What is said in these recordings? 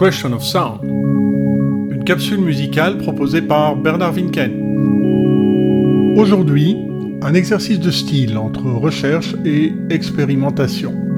Question of Sound, une capsule musicale proposée par Bernard Winken. Aujourd'hui, un exercice de style entre recherche et expérimentation.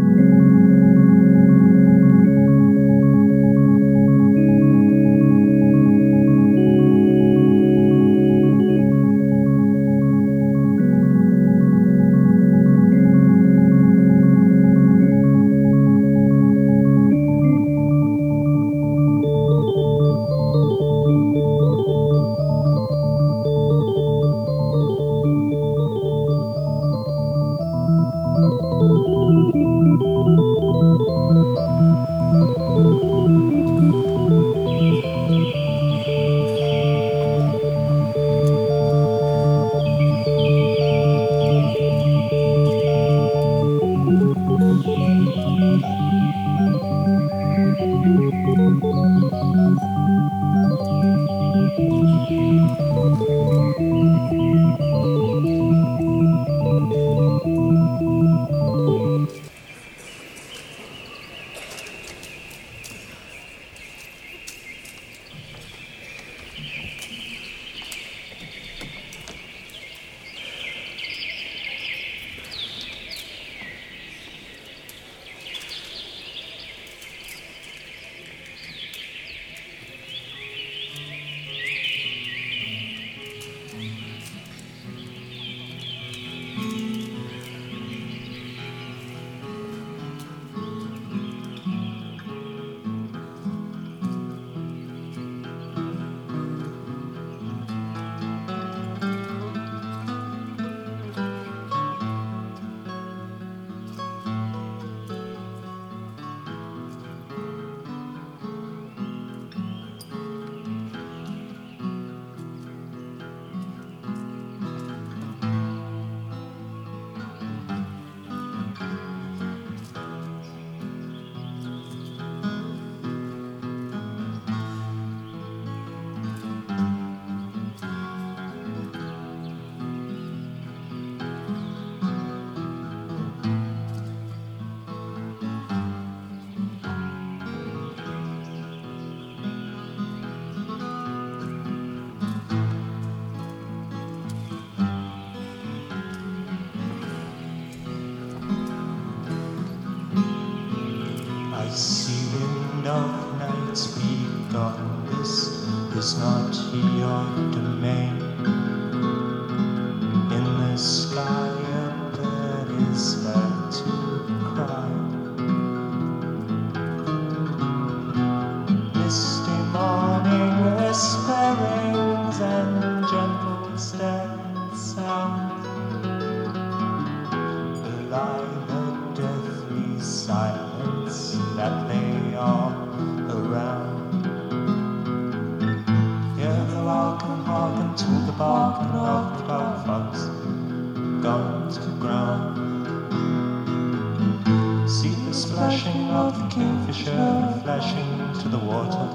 of the kingfisher flashing to the water.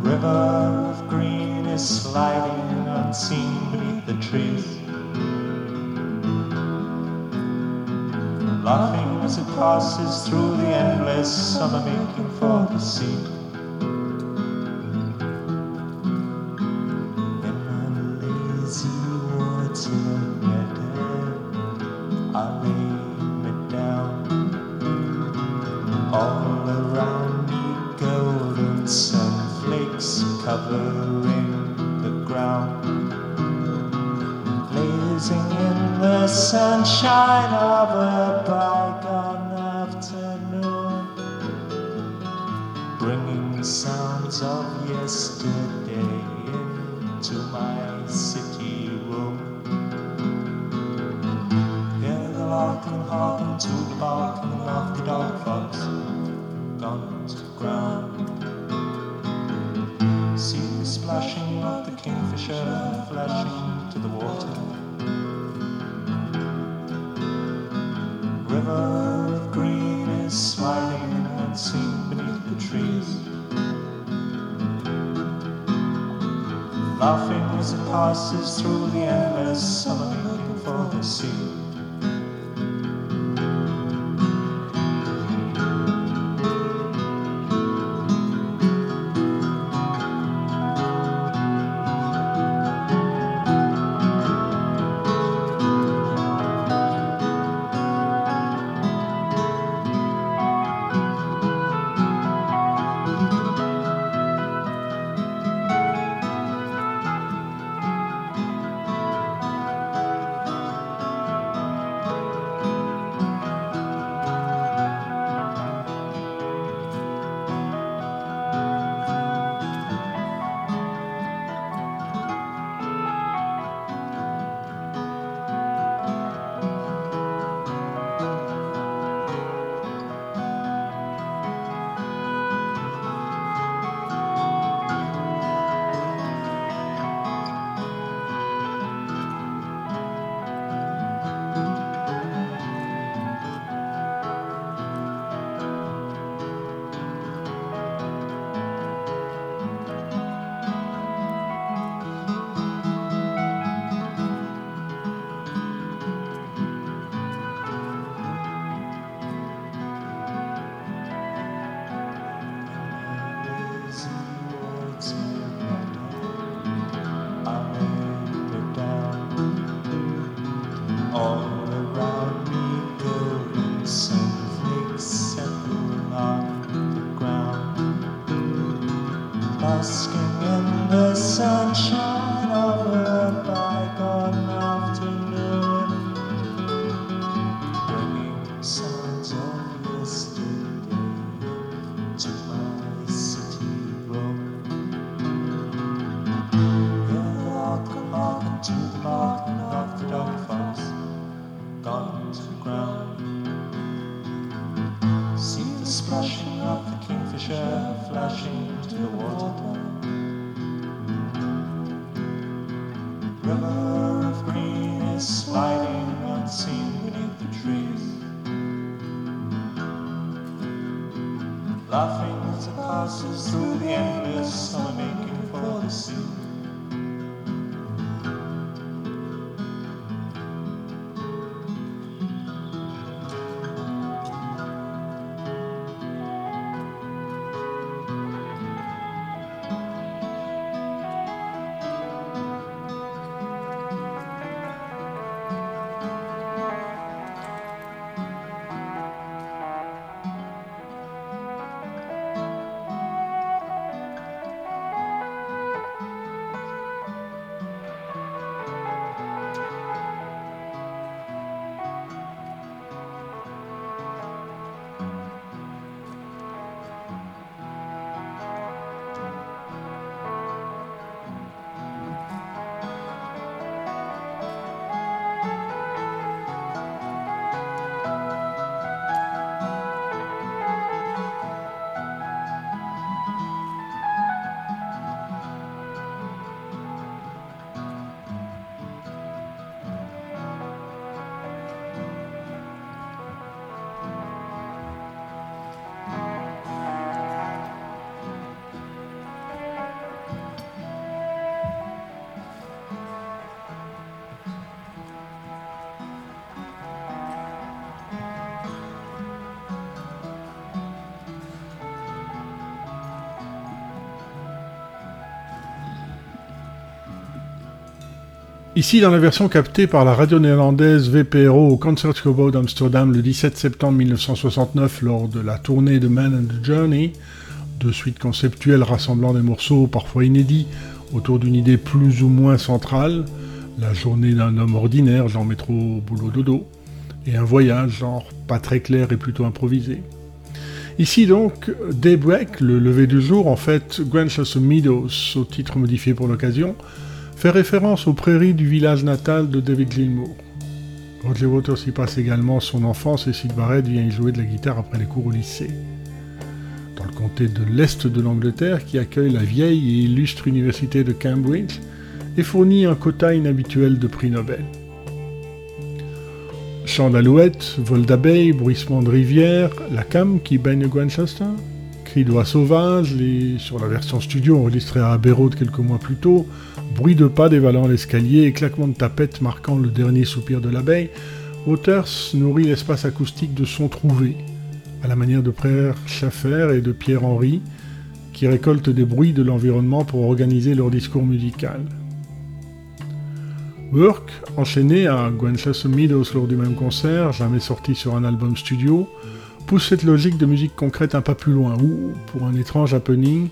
River of green is sliding unseen beneath the trees. Laughing as it passes through the endless summer making for the sea. through the endless summer looking for the sea. Laughing as it passes through the endless summer making for the sea. Ici, dans la version captée par la radio néerlandaise VPRO au Concertgebouw d'Amsterdam le 17 septembre 1969 lors de la tournée de Man and the Journey, deux suites conceptuelles rassemblant des morceaux parfois inédits autour d'une idée plus ou moins centrale, la journée d'un homme ordinaire, genre métro, boulot, dodo, et un voyage, genre pas très clair et plutôt improvisé. Ici donc, Daybreak, le lever du jour, en fait Grandchester Meadows, au titre modifié pour l'occasion, fait référence aux prairies du village natal de David Gilmour. Roger Waters y passe également son enfance et Sid Barrett vient y jouer de la guitare après les cours au lycée. Dans le comté de l'Est de l'Angleterre, qui accueille la vieille et illustre université de Cambridge, et fournit un quota inhabituel de prix Nobel. Chant d'alouette, vol d'abeilles, bruissement de rivière, la cam qui baigne Grantchester, les... sur la version studio enregistrée à Abbey quelques mois plus tôt, bruit de pas dévalant l'escalier et claquement de tapette marquant le dernier soupir de l'abeille, Waters nourrit l'espace acoustique de sons trouvés, à la manière de Pierre Schaffer et de Pierre Henry, qui récoltent des bruits de l'environnement pour organiser leur discours musical. Work, enchaîné à Gwenchester Meadows lors du même concert, jamais sorti sur un album studio, pousse cette logique de musique concrète un pas plus loin, où, pour un étrange happening,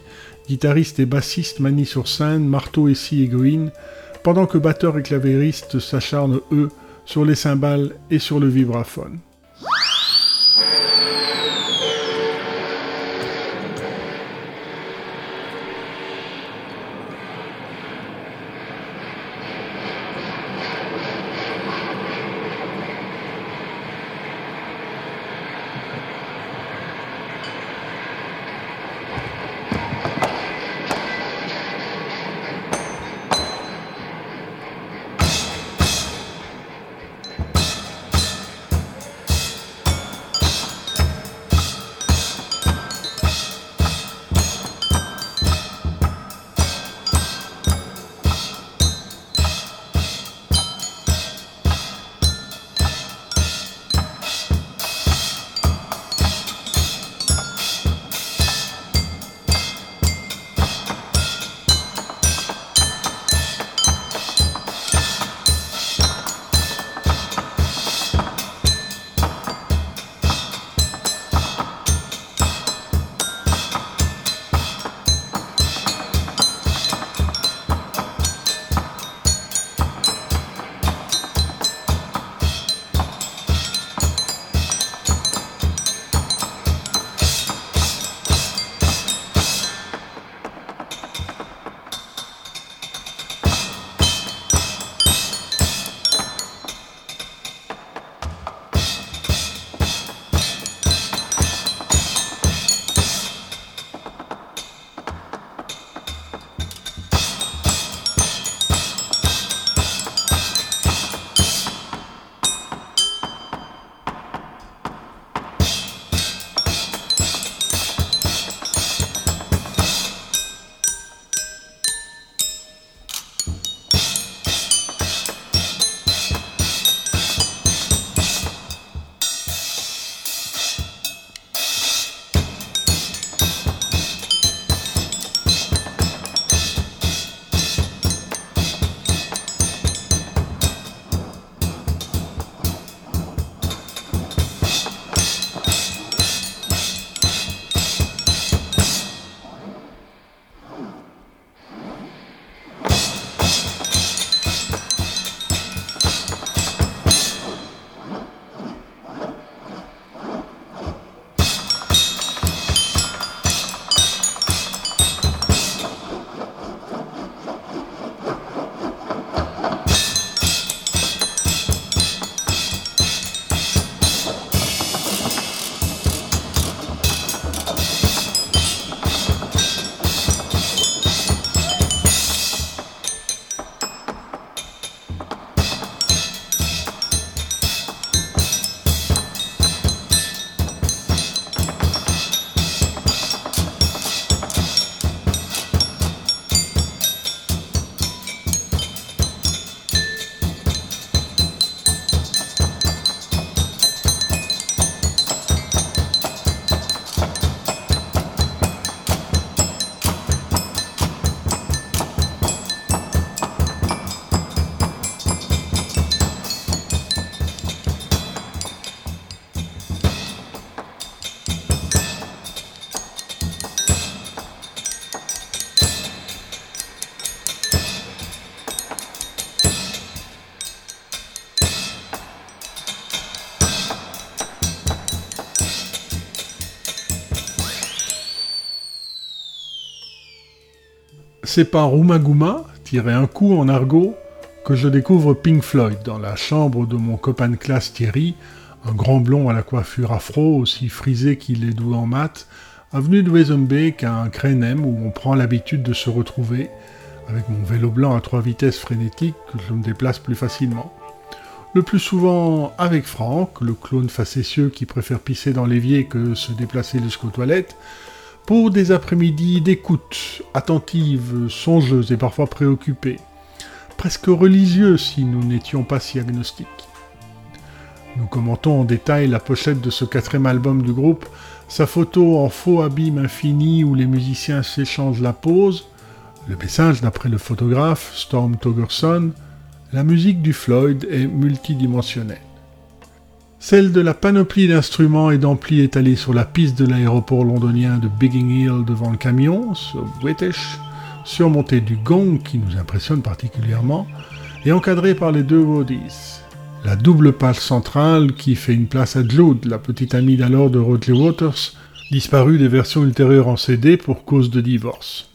guitaristes et bassistes manient sur scène marteau et scie égoïne, pendant que batteurs et clavéristes s'acharnent, eux, sur les cymbales et sur le vibraphone. C'est par Umaguma, tiré un coup en argot, que je découvre Pink Floyd dans la chambre de mon copain de classe Thierry, un grand blond à la coiffure afro, aussi frisé qu'il est doux en maths, avenue de Wezenbeek à un Krenem où on prend l'habitude de se retrouver, avec mon vélo blanc à trois vitesses frénétiques que je me déplace plus facilement. Le plus souvent avec Franck, le clone facétieux qui préfère pisser dans l'évier que se déplacer jusqu'aux toilettes, pour des après-midi d'écoute, attentive, songeuse et parfois préoccupée, presque religieuse si nous n'étions pas si agnostiques. Nous commentons en détail la pochette de ce quatrième album du groupe, sa photo en faux abîme infini où les musiciens s'échangent la pose, le message d'après le photographe Storm Togerson, la musique du Floyd est multidimensionnelle. Celle de la panoplie d'instruments et d'amplis étalés sur la piste de l'aéroport londonien de Bigging Hill devant le camion, sur British, surmontée du gong qui nous impressionne particulièrement, et encadrée par les deux Woodies la double page centrale qui fait une place à Jude, la petite amie d'alors de Roger Waters, disparue des versions ultérieures en CD pour cause de divorce.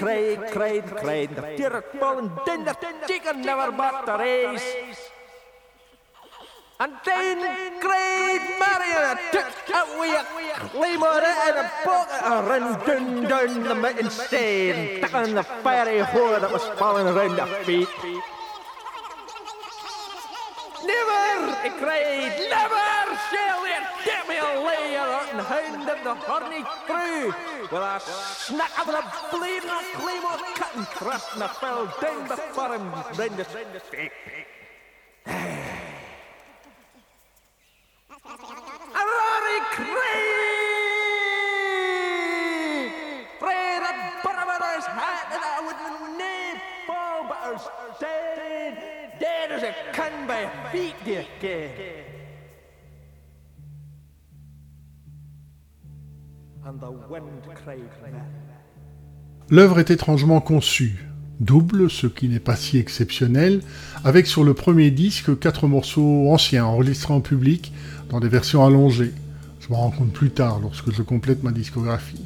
kreeg, kreeg, kreeg, tirkpollen, dinder, tikker, never but the race. En dan kreeg Marion tuk uit weer, claimer en een pot, en ran dun dun de mitten stain, taking de fiery whore dat was falling around de feet. Never, he cried, never! Hound of the horny crew. With a snack of the blade and a claymore cut and thrust and I fell down before him round the stake. A roaring cry! Pray the barber's hat and I would name fall, but I dead, dead as a can by feet, dear kid. L'œuvre est étrangement conçue, double, ce qui n'est pas si exceptionnel, avec sur le premier disque quatre morceaux anciens enregistrés en public dans des versions allongées. Je m'en rends compte plus tard lorsque je complète ma discographie.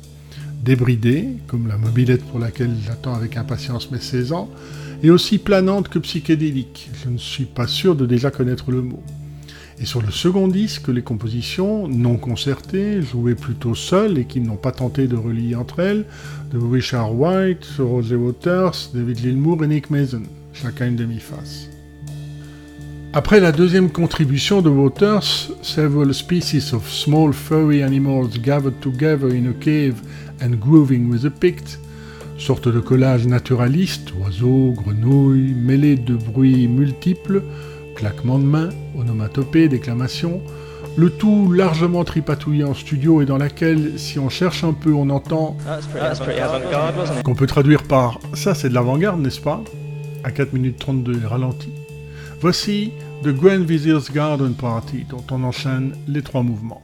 Débridée, comme la mobilette pour laquelle j'attends avec impatience mes 16 ans, et aussi planante que psychédélique. Je ne suis pas sûr de déjà connaître le mot. Et sur le second disque, les compositions non concertées, jouées plutôt seules et qui n'ont pas tenté de relier entre elles, de Richard White, Roger Waters, David Lilmour et Nick Mason, chacun une demi-face. Après la deuxième contribution de Waters, Several species of small furry animals gathered together in a cave and grooving with a pict, sorte de collage naturaliste, oiseaux, grenouilles, mêlés de bruits multiples, claquements de mains, onomatopées, déclamations, le tout largement tripatouillé en studio et dans laquelle, si on cherche un peu, on entend qu'on peut traduire par ça c'est de l'avant-garde, n'est-ce pas? À 4 minutes 32 ralenti. Voici The Grand Vizier's Garden Party dont on enchaîne les trois mouvements.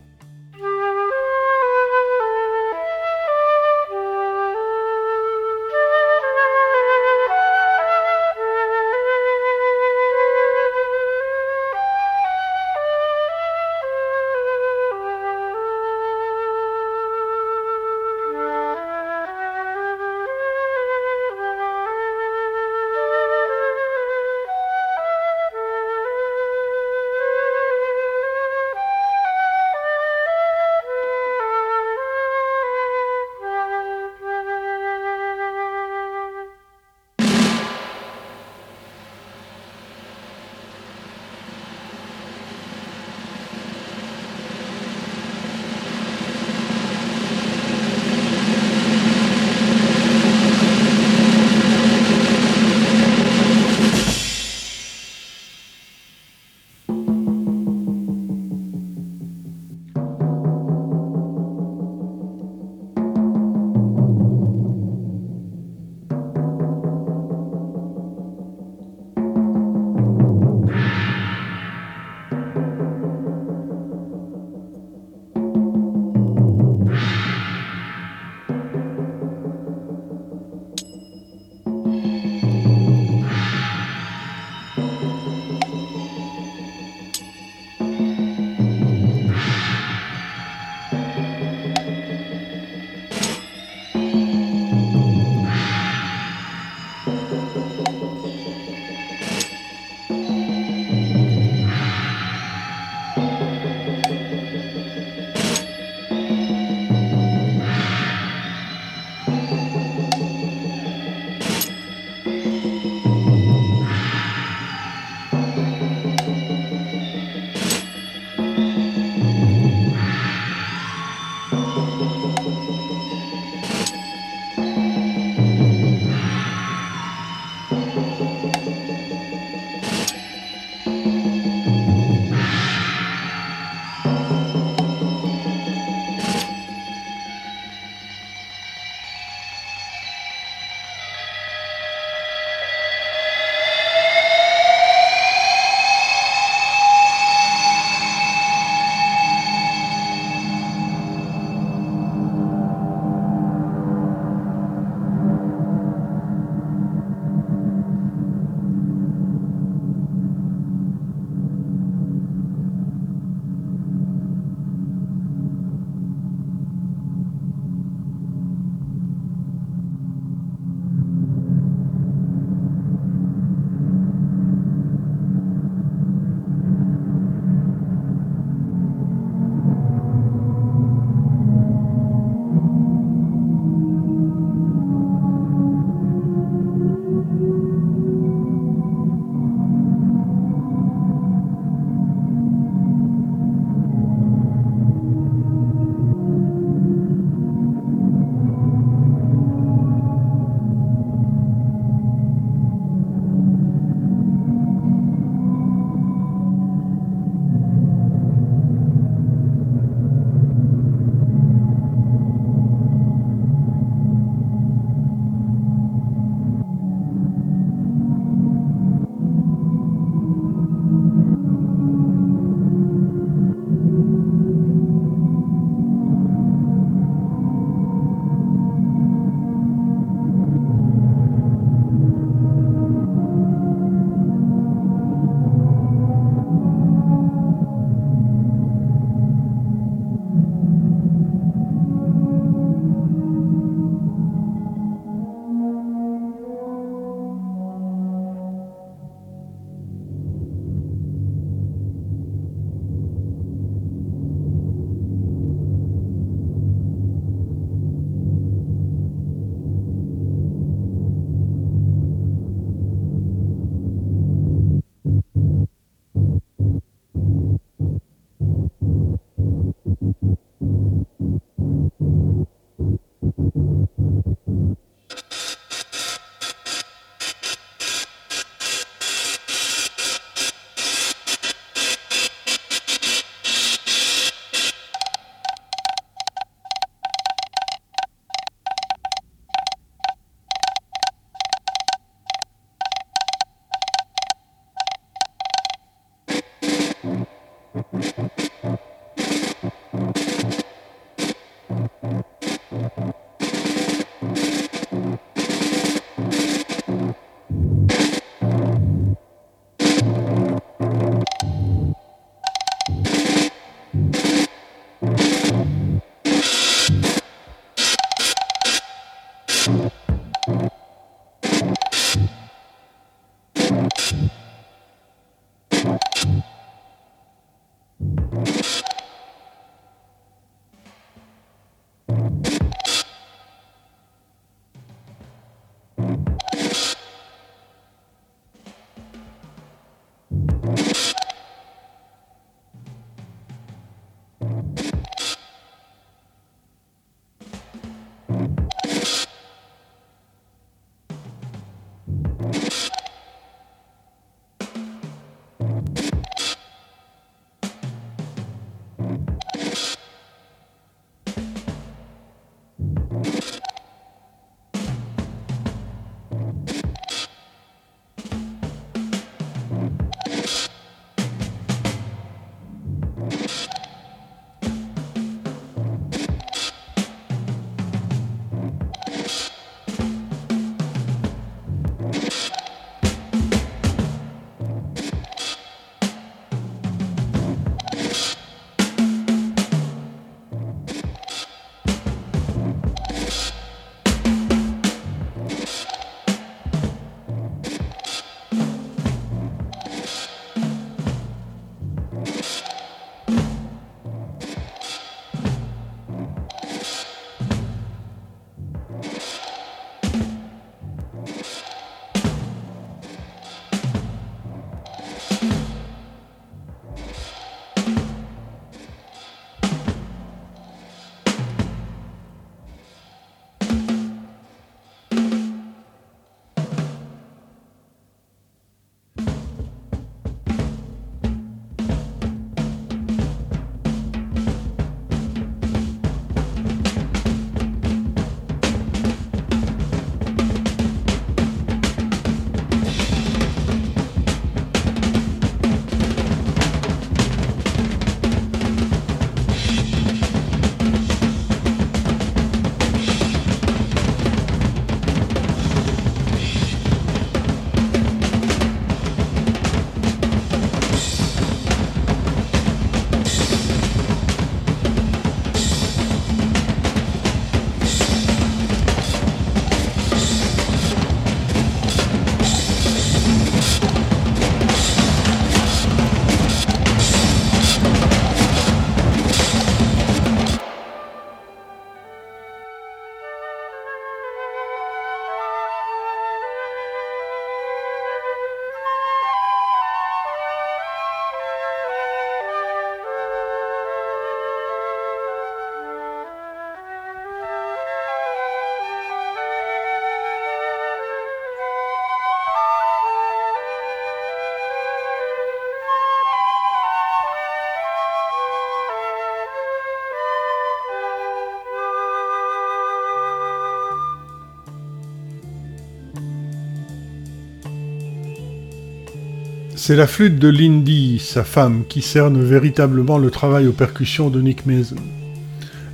C'est la flûte de Lindy, sa femme, qui cerne véritablement le travail aux percussions de Nick Mason.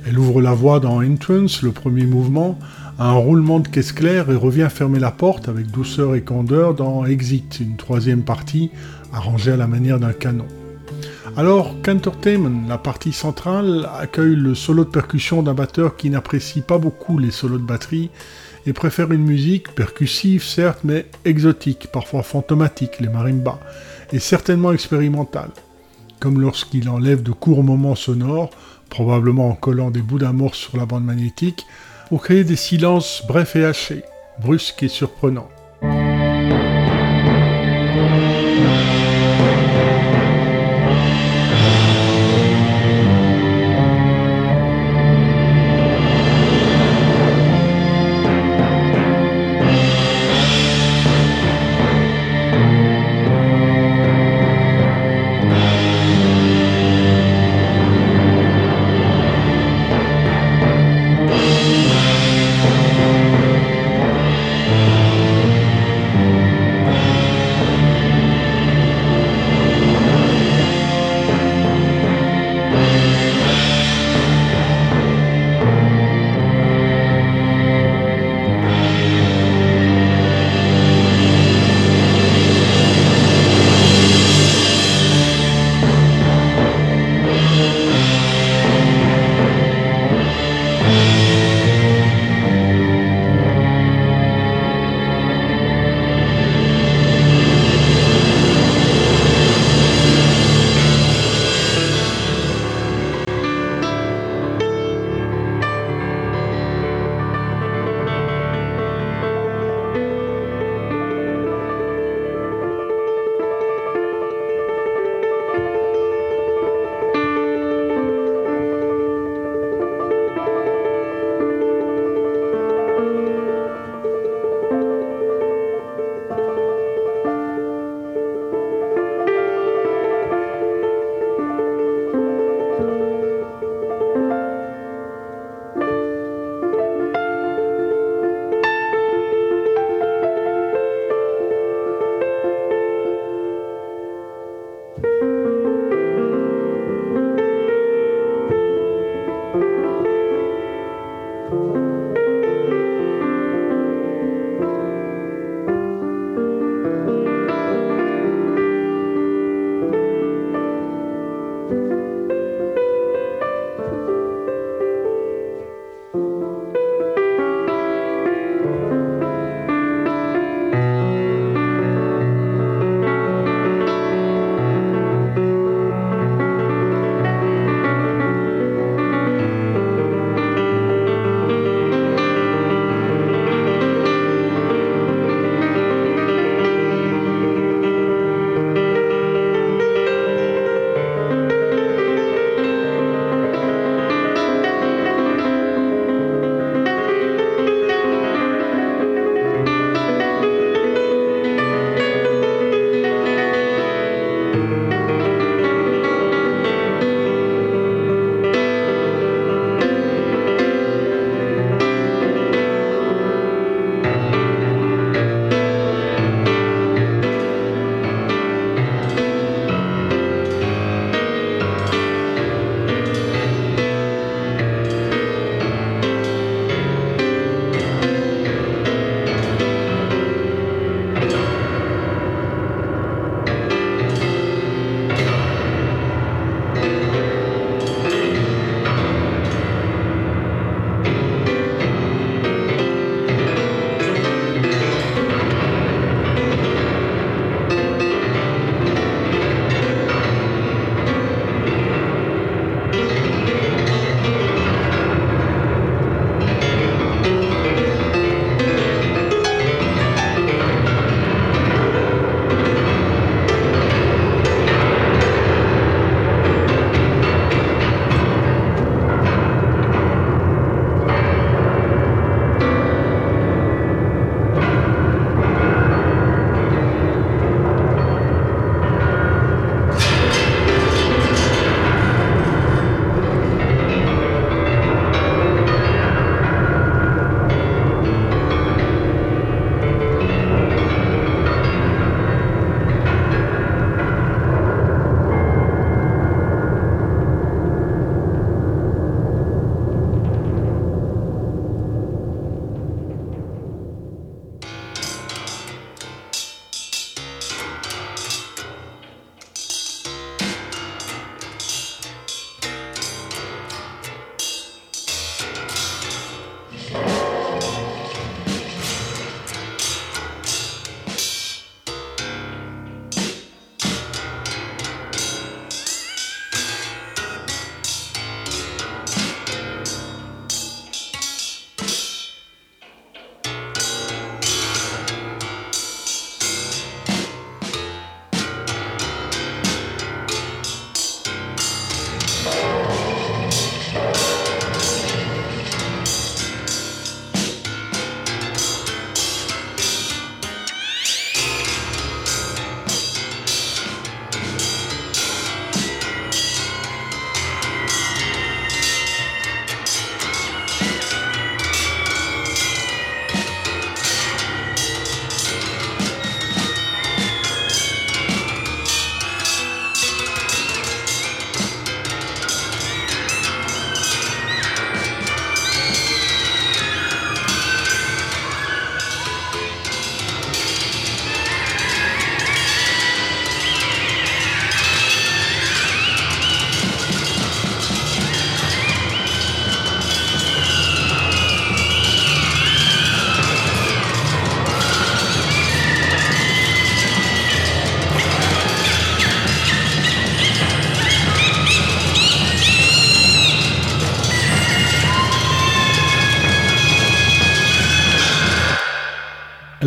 Elle ouvre la voie dans Entrance, le premier mouvement, à un roulement de caisse claire et revient fermer la porte avec douceur et candeur dans Exit, une troisième partie arrangée à la manière d'un canon. Alors, Cantertainment, la partie centrale, accueille le solo de percussion d'un batteur qui n'apprécie pas beaucoup les solos de batterie et préfère une musique percussive certes, mais exotique, parfois fantomatique, les marimbas, et certainement expérimentale, comme lorsqu'il enlève de courts moments sonores, probablement en collant des bouts d'amorce sur la bande magnétique, pour créer des silences brefs et hachés, brusques et surprenants.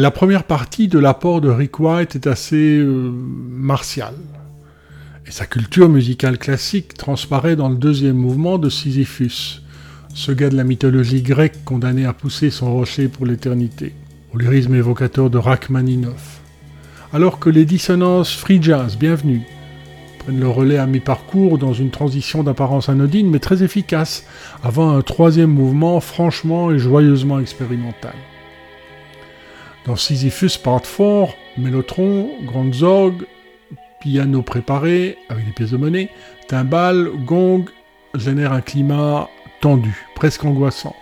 La première partie de l'apport de Rick White est assez euh, martiale. Et sa culture musicale classique transparaît dans le deuxième mouvement de Sisyphus, ce gars de la mythologie grecque condamné à pousser son rocher pour l'éternité, au lyrisme évocateur de Rachmaninoff. Alors que les dissonances free jazz, bienvenue, prennent le relais à mi-parcours dans une transition d'apparence anodine mais très efficace, avant un troisième mouvement franchement et joyeusement expérimental. Dans Sisyphus Part 4, Mélotron, Grande orgue, piano préparé avec des pièces de monnaie, timbales, gong génèrent un climat tendu, presque angoissant.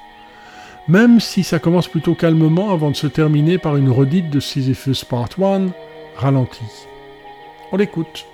Même si ça commence plutôt calmement avant de se terminer par une redite de Sisyphus Part 1 ralentie. On l'écoute.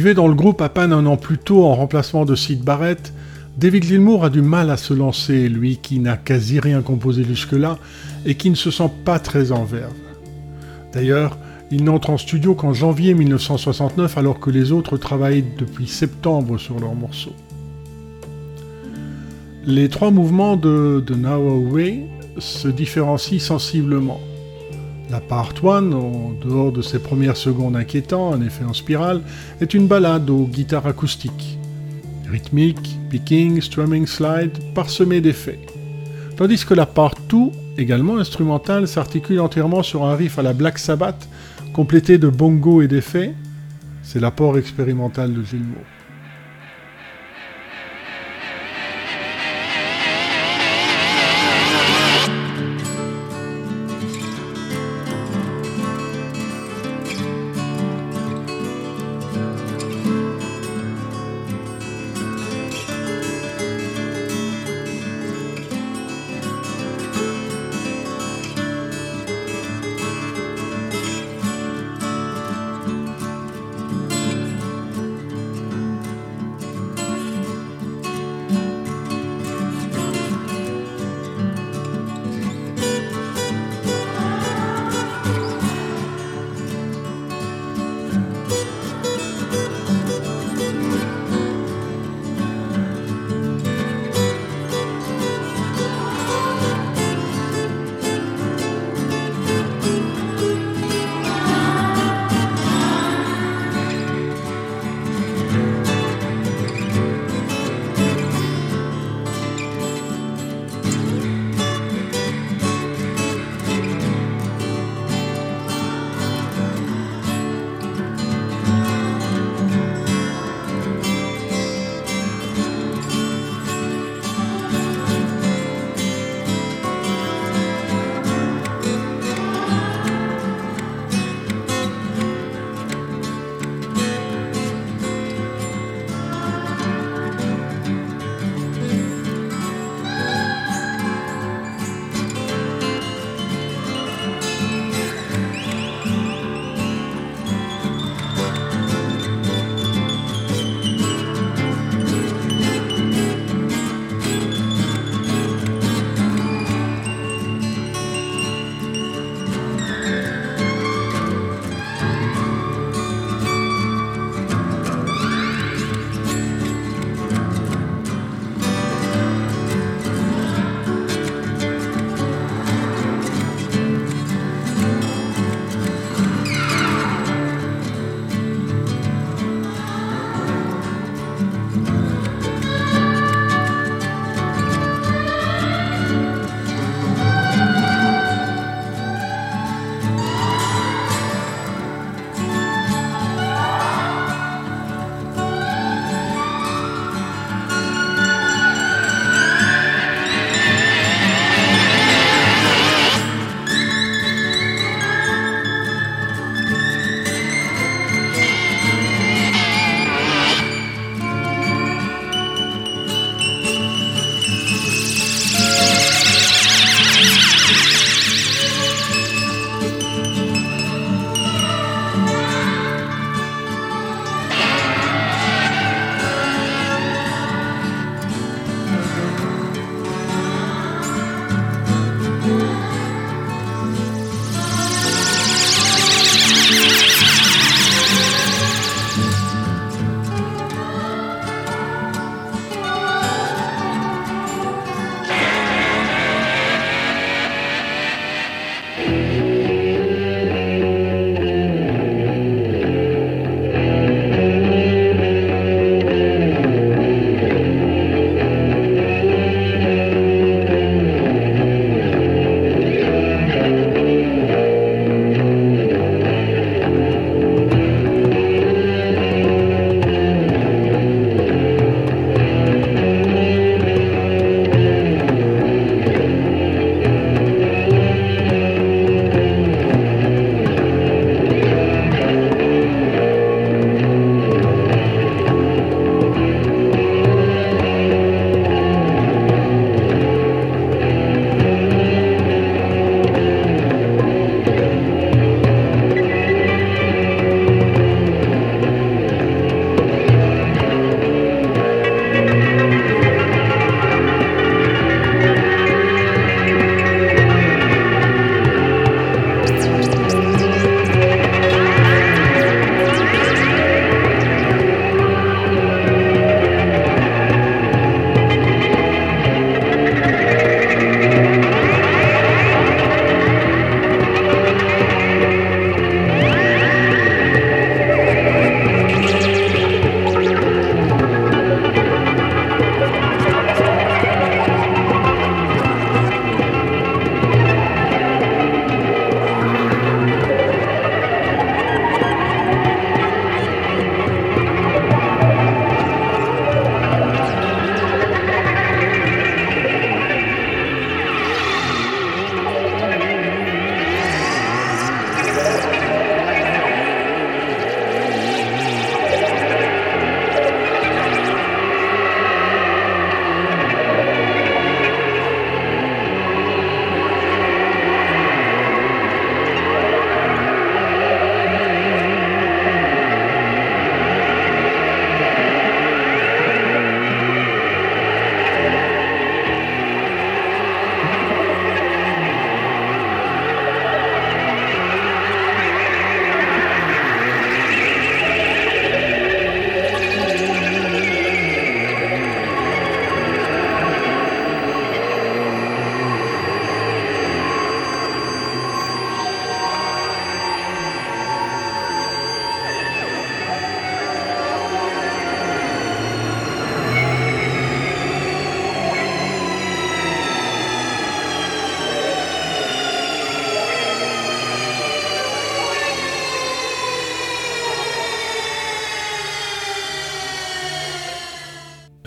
Arrivé dans le groupe à peine un an plus tôt en remplacement de Sid Barrett, David Gilmour a du mal à se lancer, lui qui n'a quasi rien composé jusque-là et qui ne se sent pas très en verve. D'ailleurs, il n'entre en studio qu'en janvier 1969 alors que les autres travaillent depuis septembre sur leurs morceaux. Les trois mouvements de The Now Away se différencient sensiblement. La part 1, en dehors de ses premières secondes inquiétantes, un effet en spirale, est une ballade aux guitares acoustiques. Rythmique, picking, strumming slide, parsemée d'effets. Tandis que la part 2, également instrumentale, s'articule entièrement sur un riff à la Black Sabbath, complété de bongos et d'effets. C'est l'apport expérimental de Gilmour.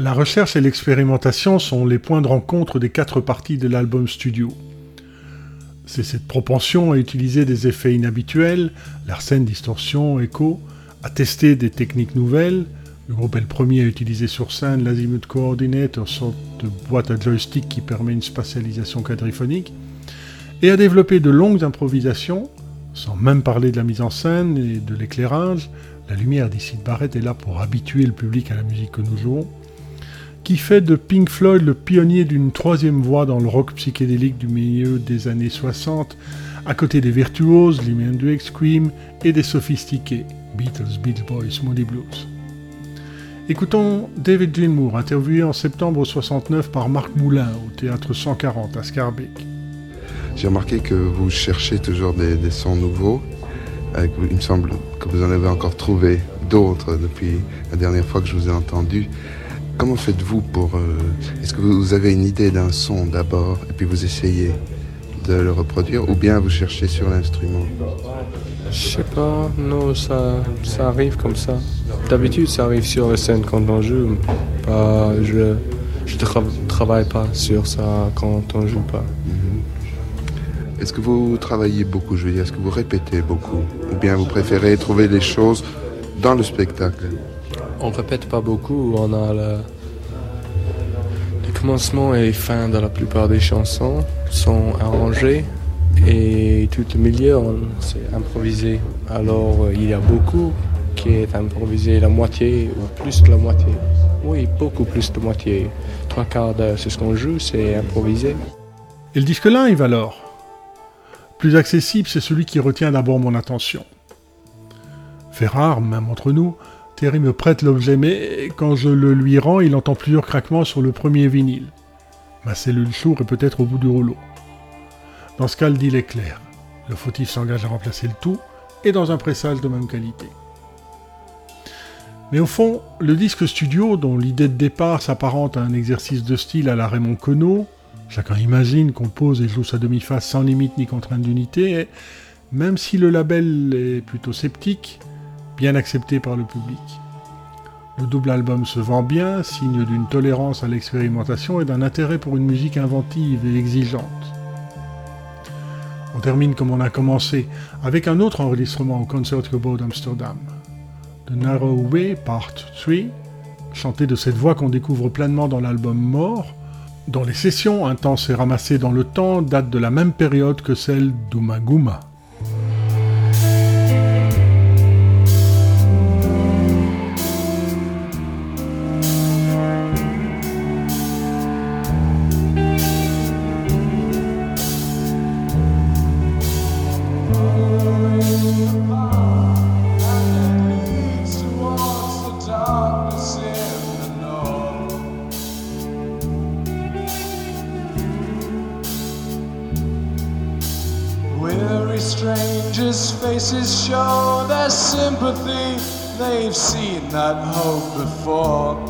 La recherche et l'expérimentation sont les points de rencontre des quatre parties de l'album studio. C'est cette propension à utiliser des effets inhabituels, l'arsène, distorsion, écho, à tester des techniques nouvelles. Le groupe est le premier à utiliser sur scène l'Azimuth Coordinator, sorte de boîte à joystick qui permet une spatialisation quadriphonique, et à développer de longues improvisations, sans même parler de la mise en scène et de l'éclairage. La lumière d'ici de Barrett est là pour habituer le public à la musique que nous jouons qui fait de Pink Floyd le pionnier d'une troisième voie dans le rock psychédélique du milieu des années 60, à côté des virtuoses, Jimi Hendrix, Scream, et des sophistiqués, Beatles, Beatles Boys, Moody Blues. Écoutons David Gilmour, interviewé en septembre 69 par Marc Moulin au théâtre 140 à Scarbeck. J'ai remarqué que vous cherchez toujours des, des sons nouveaux. Euh, il me semble que vous en avez encore trouvé d'autres depuis la dernière fois que je vous ai entendu. Comment faites-vous pour... Euh, Est-ce que vous avez une idée d'un son d'abord et puis vous essayez de le reproduire ou bien vous cherchez sur l'instrument? Je sais pas, non, ça, ça arrive comme ça. D'habitude, ça arrive sur la scène quand on joue. Pas, je je tra- travaille pas sur ça quand on joue pas. Est-ce que vous travaillez beaucoup, je veux dire, est-ce que vous répétez beaucoup Ou bien vous préférez trouver les choses dans le spectacle? On répète pas beaucoup, on a le, les commencements et fins de la plupart des chansons sont arrangés et tout le milieu c'est improvisé. Alors euh, il y a beaucoup qui est improvisé, la moitié ou plus que la moitié. Oui, beaucoup plus de moitié. Trois quarts de ce qu'on joue, c'est improvisé. Et le disque live alors? Plus accessible, c'est celui qui retient d'abord mon attention. Fait rare, même entre nous, Terry me prête l'objet, mais quand je le lui rends, il entend plusieurs craquements sur le premier vinyle. Ma cellule sourde est peut-être au bout du rouleau. Dans ce cas, le deal est clair. Le fautif s'engage à remplacer le tout, et dans un pressage de même qualité. Mais au fond, le disque studio, dont l'idée de départ s'apparente à un exercice de style à la Raymond Queneau, chacun imagine, compose et joue sa demi-face sans limite ni contrainte d'unité, et même si le label est plutôt sceptique, bien accepté par le public. Le double album se vend bien, signe d'une tolérance à l'expérimentation et d'un intérêt pour une musique inventive et exigeante. On termine comme on a commencé, avec un autre enregistrement au Concertgebouw d'Amsterdam. The Narrow Way, Part 3, chanté de cette voix qu'on découvre pleinement dans l'album Mort, dont les sessions intenses et ramassées dans le temps datent de la même période que celle d'Umaguma. Sympathy. They've seen that hope before.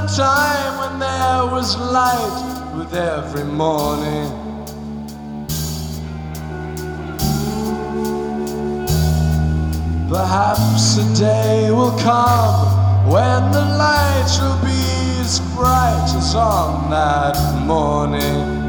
The time when there was light with every morning. Perhaps a day will come when the light will be as bright as on that morning.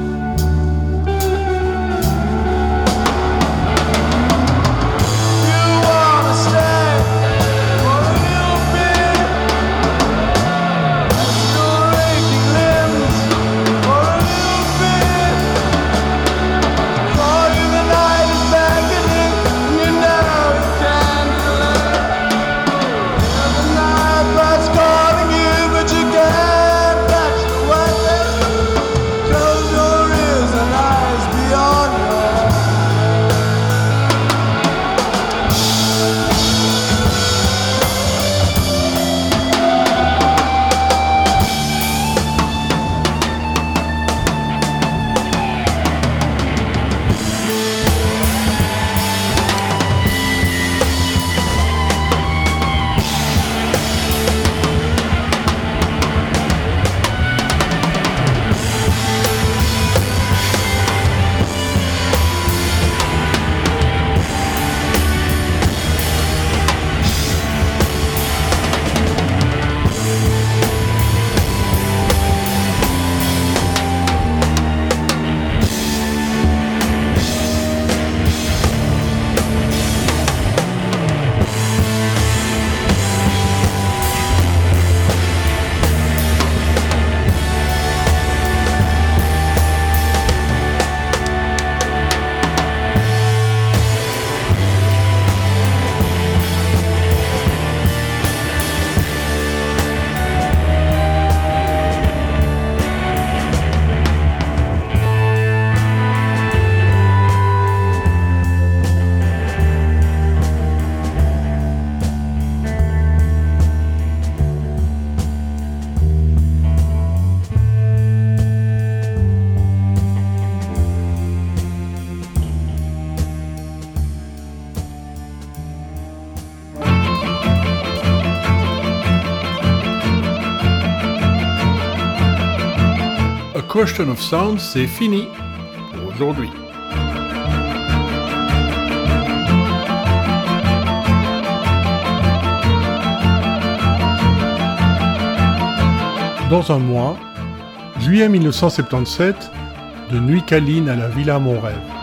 Question of Sound, c'est fini pour aujourd'hui. Dans un mois, juillet 1977, de Nuit Caline à la Villa Mon Rêve.